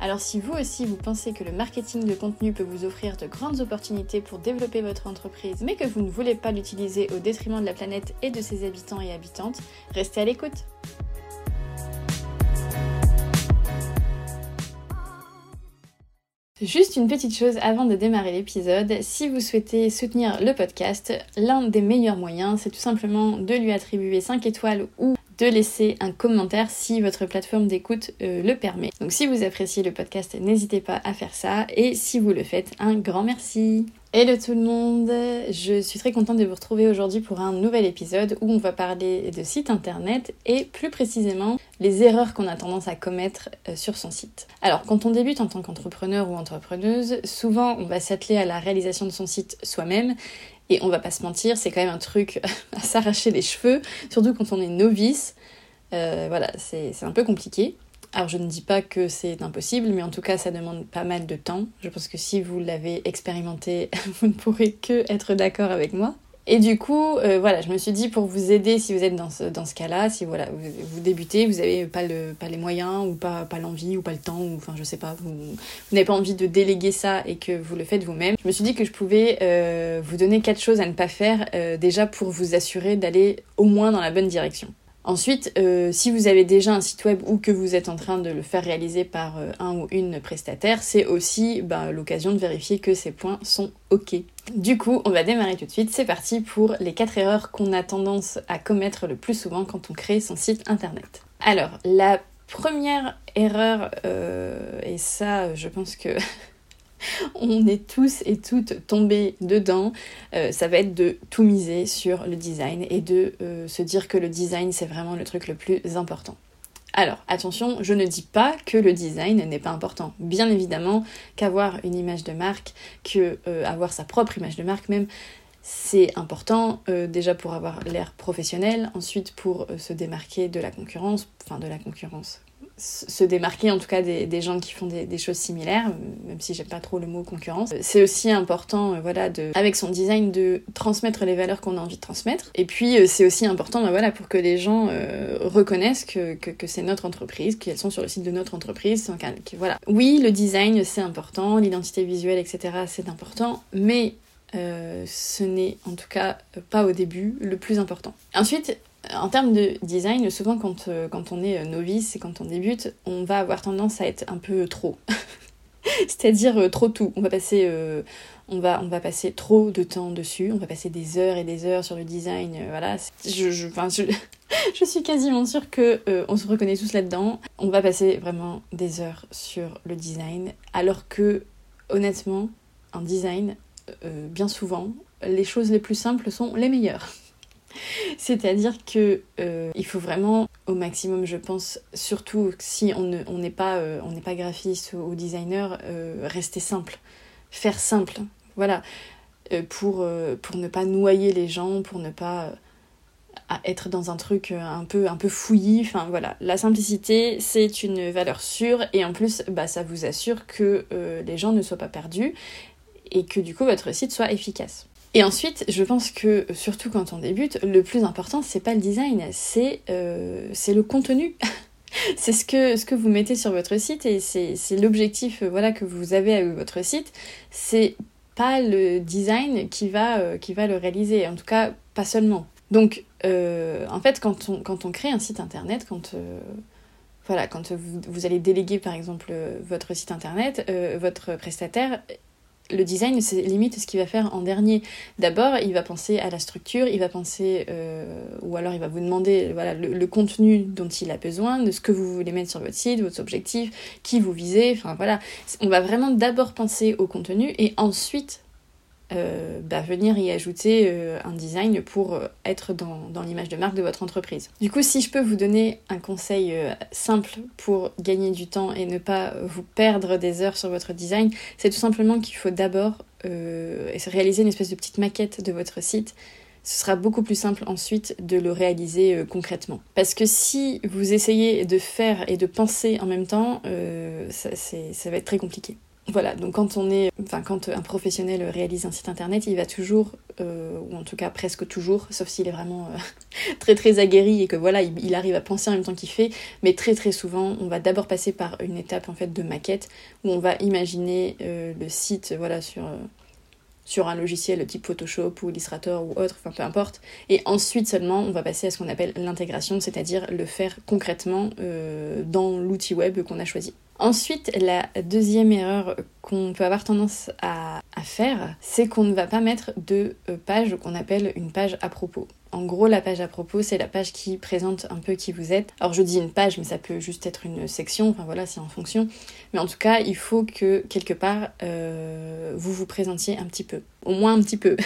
Alors si vous aussi vous pensez que le marketing de contenu peut vous offrir de grandes opportunités pour développer votre entreprise, mais que vous ne voulez pas l'utiliser au détriment de la planète et de ses habitants et habitantes, restez à l'écoute. Juste une petite chose avant de démarrer l'épisode, si vous souhaitez soutenir le podcast, l'un des meilleurs moyens, c'est tout simplement de lui attribuer 5 étoiles ou de laisser un commentaire si votre plateforme d'écoute euh, le permet. Donc si vous appréciez le podcast, n'hésitez pas à faire ça et si vous le faites, un grand merci. Hello tout le monde, je suis très contente de vous retrouver aujourd'hui pour un nouvel épisode où on va parler de site internet et plus précisément les erreurs qu'on a tendance à commettre euh, sur son site. Alors quand on débute en tant qu'entrepreneur ou entrepreneuse, souvent on va s'atteler à la réalisation de son site soi-même et on va pas se mentir, c'est quand même un truc à s'arracher les cheveux, surtout quand on est novice. Euh, voilà, c'est un peu compliqué. Alors je ne dis pas que c'est impossible, mais en tout cas ça demande pas mal de temps. Je pense que si vous l'avez expérimenté, vous ne pourrez que être d'accord avec moi. Et du coup, euh, voilà, je me suis dit pour vous aider si vous êtes dans ce, dans ce cas-là, si voilà, vous, débutez, vous n'avez pas, le, pas les moyens ou pas, pas l'envie ou pas le temps, ou enfin je sais pas, vous, n'avez pas envie de déléguer ça et que vous le faites vous-même, je me suis dit que je pouvais euh, vous donner quatre choses à ne pas faire euh, déjà pour vous assurer d'aller au moins dans la bonne direction. Ensuite, euh, si vous avez déjà un site web ou que vous êtes en train de le faire réaliser par euh, un ou une prestataire, c'est aussi bah, l'occasion de vérifier que ces points sont OK. Du coup, on va démarrer tout de suite. C'est parti pour les quatre erreurs qu'on a tendance à commettre le plus souvent quand on crée son site internet. Alors, la première erreur, euh, et ça, je pense que on est tous et toutes tombés dedans. Euh, ça va être de tout miser sur le design et de euh, se dire que le design c'est vraiment le truc le plus important. Alors attention, je ne dis pas que le design n'est pas important. Bien évidemment qu'avoir une image de marque, que euh, sa propre image de marque même, c'est important déjà pour avoir l'air professionnel, ensuite pour se démarquer de la concurrence, enfin de la concurrence, se démarquer en tout cas des, gens qui font des, choses similaires, même si j'aime pas trop le mot concurrence. C'est aussi important, euh, voilà, de, avec son design, de transmettre les valeurs qu'on a envie de transmettre. Et puis euh, c'est aussi important, bah, voilà, pour que les gens euh, reconnaissent que, c'est notre entreprise, qu'elles sont sur le site de notre entreprise. voilà. Oui, le design c'est important, l'identité visuelle, etc. c'est important, mais ce n'est en tout cas pas au début le plus important. Ensuite, en termes de design, souvent quand, euh, quand on est euh, novice et quand on débute, on va avoir tendance à être un peu trop. C'est-à-dire euh, trop tout. On va passer on va, on va passer trop de temps dessus, on va passer des heures et des heures sur le design, voilà. Je, je, je, je, suis quasiment sûre que on se reconnaît tous là-dedans. On va passer vraiment des heures sur le design, alors que honnêtement, en design, bien souvent, les choses les plus simples sont les meilleures. C'est-à-dire que euh, il faut vraiment au maximum, je pense, surtout si on n'est pas, euh, pas graphiste ou, designer, euh, rester simple, faire simple, voilà, pour, ne pas noyer les gens, pour ne pas être dans un truc un peu un peu fouillis. Voilà. La simplicité c'est une valeur sûre. Et en plus bah ça vous assure que les gens ne soient pas perdus et que du coup votre site soit efficace et ensuite, je pense que surtout quand on débute, le plus important, c'est pas le design, c'est euh, le contenu. c'est ce que, ce que vous mettez sur votre site et c'est l'objectif euh, voilà, que vous avez avec votre site. C'est pas le design qui va, euh, qui va le réaliser, en tout cas pas seulement. Donc, euh, en fait, quand on, quand on crée un site internet, quand, voilà, quand vous, vous, allez déléguer par exemple votre site internet, votre prestataire, le design, c'est limite ce qu'il va faire en dernier. D'abord, il va penser à la structure, il va penser, euh, ou alors il va vous demander voilà, le, contenu dont il a besoin, de ce que vous voulez mettre sur votre site, votre objectif, qui vous visez, enfin voilà. On va vraiment d'abord penser au contenu et ensuite euh, bah, venir y ajouter euh, un design pour euh, être dans, dans l'image de marque de votre entreprise. Du coup, si je peux vous donner un conseil simple pour gagner du temps et ne pas vous perdre des heures sur votre design, c'est tout simplement qu'il faut d'abord réaliser une espèce de petite maquette de votre site ce sera beaucoup plus simple ensuite de le réaliser euh, concrètement. Parce que si vous essayez de faire et de penser en même temps, euh, ça va être très compliqué. Voilà, donc quand on est, enfin quand un professionnel réalise un site internet, il va toujours, euh, ou en tout cas presque toujours, sauf s'il est vraiment très très aguerri et que voilà, il, arrive à penser en même temps qu'il fait, mais très très souvent, on va d'abord passer par une étape en fait de maquette où on va imaginer le site, voilà, sur un logiciel type Photoshop ou Illustrator ou autre, enfin peu importe. Et ensuite seulement, on va passer à ce qu'on appelle l'intégration, c'est-à-dire le faire concrètement euh, dans l'outil web qu'on a choisi. Ensuite, la deuxième erreur qu'on peut avoir tendance à, faire, c'est qu'on ne va pas mettre de euh, page qu'on appelle une page à propos. En gros, la page à propos, c'est la page qui présente un peu qui vous êtes. Alors je dis une page, mais ça peut juste être une section, enfin voilà, c'est en fonction. Mais en tout cas, il faut que quelque part, euh, vous vous présentiez un petit peu. Au moins un petit peu.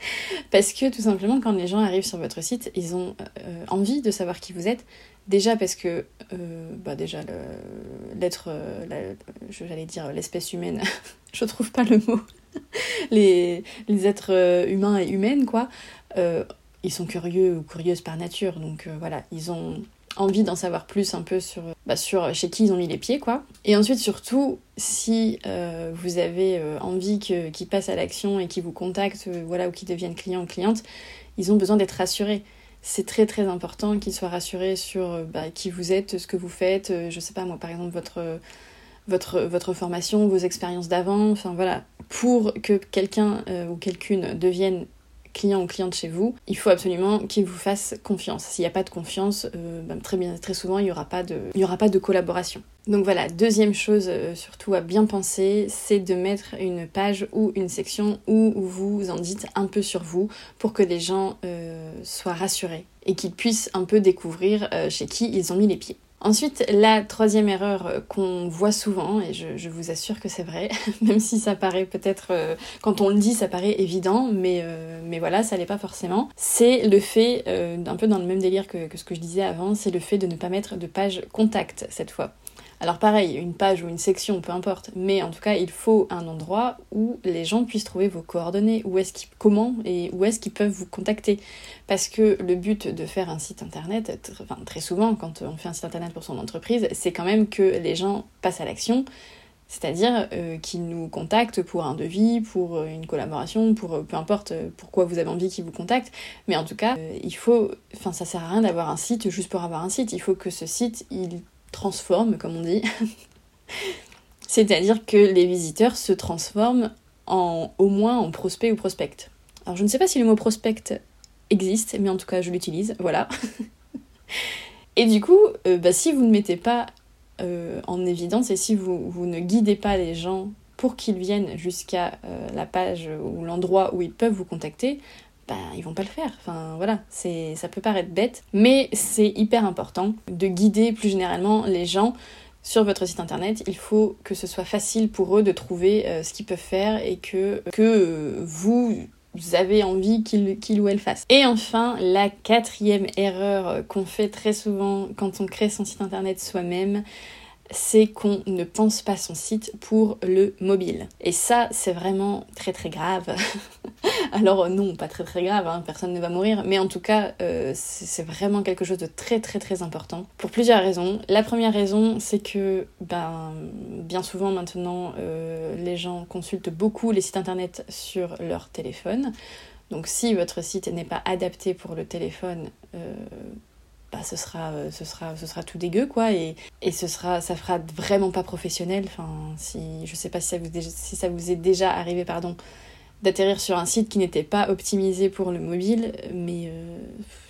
parce que tout simplement, quand les gens arrivent sur votre site, ils ont euh, envie de savoir qui vous êtes, Déjà parce que, euh, bah déjà, l'être, euh, j'allais dire l'espèce humaine, je trouve pas le mot, les, les êtres euh, humains et humaines, quoi, ils sont curieux ou curieuses par nature, donc voilà, ils ont envie d'en savoir plus un peu sur, bah, sur chez qui ils ont mis les pieds, quoi. Et ensuite, surtout, si vous avez envie qu'ils passent à l'action et qu'ils vous contactent, voilà, ou qu'ils deviennent clients ou clientes, ils ont besoin d'être rassurés c'est très très important qu'ils soient rassurés sur euh, bah, qui vous êtes, ce que vous faites, euh, je sais pas moi par exemple votre, votre, votre formation, vos expériences d'avant, enfin voilà, pour que quelqu'un euh, ou quelqu'une devienne client ou cliente chez vous, il faut absolument qu'il vous fasse confiance. S'il n'y a pas de confiance, euh, bah, très, bien, très souvent, il n'y aura, pas de, collaboration. Donc voilà, deuxième chose euh, surtout à bien penser, c'est de mettre une page ou une section où vous en dites un peu sur vous pour que les gens euh, soient rassurés et qu'ils puissent un peu découvrir chez qui ils ont mis les pieds. Ensuite, la troisième erreur qu'on voit souvent, et je, vous assure que c'est vrai, même si ça paraît peut-être, euh, quand on le dit, ça paraît évident, mais, euh, mais voilà, ça l'est pas forcément, c'est le fait, euh, un peu dans le même délire que, que ce que je disais avant, c'est le fait de ne pas mettre de page contact cette fois. Alors pareil, une page ou une section, peu importe, mais en tout cas, il faut un endroit où les gens puissent trouver vos coordonnées, où est-ce comment et où est-ce qu'ils peuvent vous contacter. Parce que le but de faire un site internet, enfin, très souvent quand on fait un site internet pour son entreprise, c'est quand même que les gens passent à l'action, c'est-à-dire euh, qu'ils nous contactent pour un devis, pour euh, une collaboration, pour euh, peu importe pourquoi vous avez envie qu'ils vous contactent. Mais en tout cas, il faut, enfin ça sert à rien d'avoir un site juste pour avoir un site. Il faut que ce site, il transforme, comme on dit. C'est-à-dire que les visiteurs se transforment en, au moins en prospect ou prospect. Alors je ne sais pas si le mot prospect existe, mais en tout cas je l'utilise, voilà. et du coup, euh, bah, si vous ne mettez pas euh, en évidence et si vous, ne guidez pas les gens pour qu'ils viennent jusqu'à euh, la page ou l'endroit où ils peuvent vous contacter, bah, ils vont pas le faire. Enfin voilà, c'est ça peut paraître bête, mais c'est hyper important de guider plus généralement les gens sur votre site internet. Il faut que ce soit facile pour eux de trouver euh, ce qu'ils peuvent faire et que, que euh, vous avez envie qu'ils ou elles fassent. Et enfin, la quatrième erreur qu'on fait très souvent quand on crée son site internet soi-même, c'est qu'on ne pense pas son site pour le mobile. Et ça, c'est vraiment très très grave. Alors non, pas très très grave, hein, personne ne va mourir, mais en tout cas, euh, c'est vraiment quelque chose de très très très important. Pour plusieurs raisons. La première raison, c'est que ben, bien souvent maintenant, euh, les gens consultent beaucoup les sites internet sur leur téléphone. Donc si votre site n'est pas adapté pour le téléphone, euh, bah, ce sera, ce sera, ce sera tout dégueu, quoi, et, et ce sera, ça fera vraiment pas professionnel. Enfin, si, je sais pas si ça vous, si ça vous est déjà arrivé, pardon, d'atterrir sur un site qui n'était pas optimisé pour le mobile, mais euh,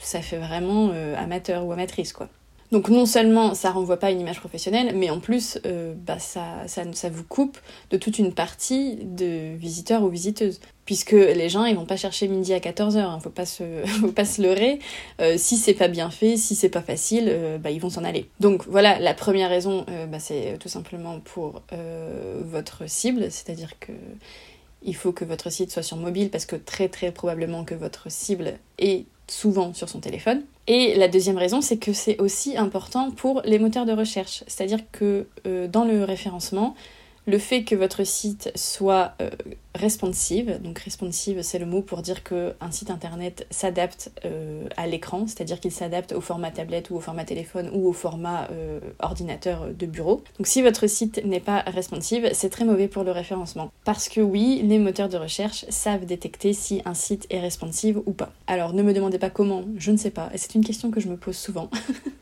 ça fait vraiment euh, amateur ou amatrice, quoi. Donc non seulement ça renvoie pas une image professionnelle, mais en plus euh, bah ça, ça, vous coupe de toute une partie de visiteurs ou visiteuses. Puisque les gens ils vont pas chercher midi à 14h, hein, faut, pas se, faut pas se leurrer. Euh, si c'est pas bien fait, si c'est pas facile, bah, ils vont s'en aller. Donc voilà, la première raison, bah, c'est tout simplement pour votre cible, c'est-à-dire que il faut que votre site soit sur mobile parce que très très probablement que votre cible est souvent sur son téléphone. Et la deuxième raison, c'est que c'est aussi important pour les moteurs de recherche. C'est-à-dire que euh, dans le référencement, le fait que votre site soit euh, responsive, donc responsive c'est le mot pour dire qu'un site internet s'adapte euh, à l'écran, c'est-à-dire qu'il s'adapte au format tablette ou au format téléphone ou au format euh, ordinateur de bureau. Donc si votre site n'est pas responsive, c'est très mauvais pour le référencement. Parce que oui, les moteurs de recherche savent détecter si un site est responsive ou pas. Alors ne me demandez pas comment, je ne sais pas, et c'est une question que je me pose souvent.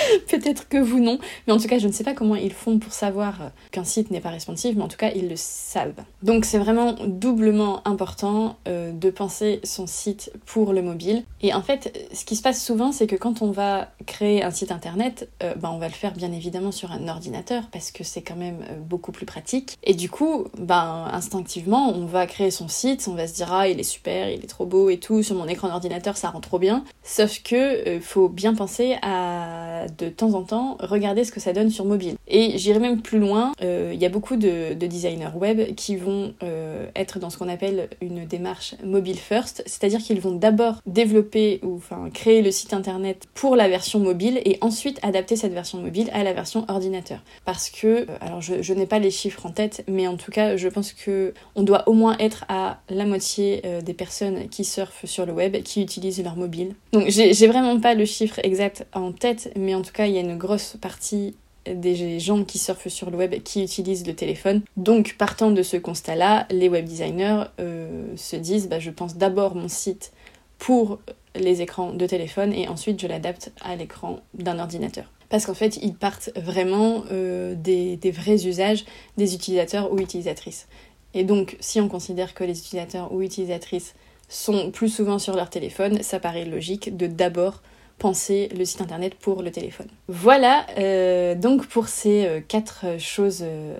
Peut-être que vous non, mais en tout cas, je ne sais pas comment ils font pour savoir qu'un site n'est pas responsive, mais en tout cas, ils le savent. Donc, c'est vraiment doublement important euh, de penser son site pour le mobile. Et en fait, ce qui se passe souvent, c'est que quand on va créer un site internet, euh, ben, on va le faire bien évidemment sur un ordinateur parce que c'est quand même euh, beaucoup plus pratique. Et du coup, ben, instinctivement, on va créer son site, on va se dire ah, il est super, il est trop beau et tout, sur mon écran d'ordinateur, ça rend trop bien. Sauf que faut bien penser à de temps en temps regarder ce que ça donne sur mobile. Et j'irai même plus loin, euh, il y a beaucoup de, designers web qui vont euh, être dans ce qu'on appelle une démarche mobile first, c'est-à-dire qu'ils vont d'abord développer ou enfin créer le site internet pour la version mobile et ensuite adapter cette version mobile à la version ordinateur. Parce que, euh, alors je, n'ai pas les chiffres en tête, mais en tout cas je pense que on doit au moins être à la moitié des personnes qui surfent sur le web qui utilisent leur mobile. Donc j'ai vraiment pas le chiffre exact en tête, mais en tout cas il y a une grosse partie des gens qui surfent sur le web qui utilisent le téléphone. Donc partant de ce constat-là, les web designers euh, se disent bah, je pense d'abord mon site pour les écrans de téléphone et ensuite je l'adapte à l'écran d'un ordinateur. Parce qu'en fait, ils partent vraiment euh, des, vrais usages des utilisateurs ou utilisatrices. Et donc, si on considère que les utilisateurs ou utilisatrices sont plus souvent sur leur téléphone, ça paraît logique de d'abord penser le site internet pour le téléphone. Voilà euh, donc pour ces euh, quatre choses euh,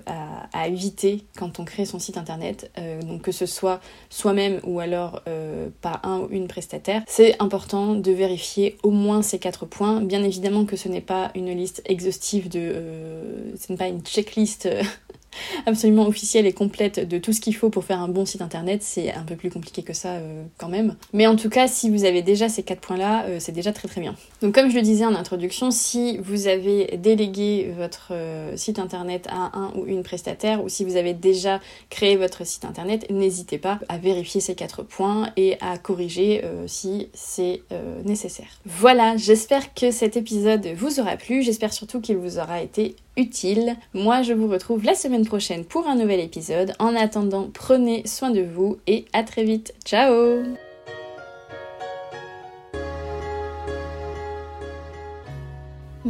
à, éviter quand on crée son site internet, que ce soit soi-même ou alors par un ou une prestataire, c'est important de vérifier au moins ces quatre points. Bien évidemment que ce n'est pas une liste exhaustive de, ce n'est pas une checklist absolument officielle et complète de tout ce qu'il faut pour faire un bon site internet, c'est un peu plus compliqué que ça euh, quand même. Mais en tout cas, si vous avez déjà ces quatre points-là, euh, c'est déjà très très bien. Donc comme je le disais en introduction, si vous avez délégué votre euh, site internet à un ou une prestataire, ou si vous avez déjà créé votre site internet, n'hésitez pas à vérifier ces quatre points et à corriger si c'est nécessaire. Voilà, j'espère que cet épisode vous aura plu, j'espère surtout qu'il vous aura été utile. Moi, je vous retrouve la semaine prochaine pour un nouvel épisode. En attendant, prenez soin de vous et à très vite. Ciao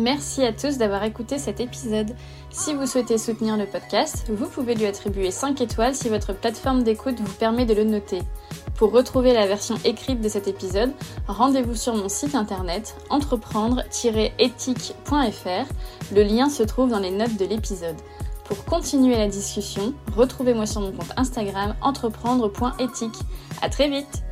Merci à tous d'avoir écouté cet épisode. Si vous souhaitez soutenir le podcast, vous pouvez lui attribuer 5 étoiles si votre plateforme d'écoute vous permet de le noter. Pour retrouver la version écrite de cet épisode, rendez-vous sur mon site internet entreprendre-éthique.fr. Le lien se trouve dans les notes de l'épisode. Pour continuer la discussion, retrouvez-moi sur mon compte Instagram entreprendre.éthique. À très vite!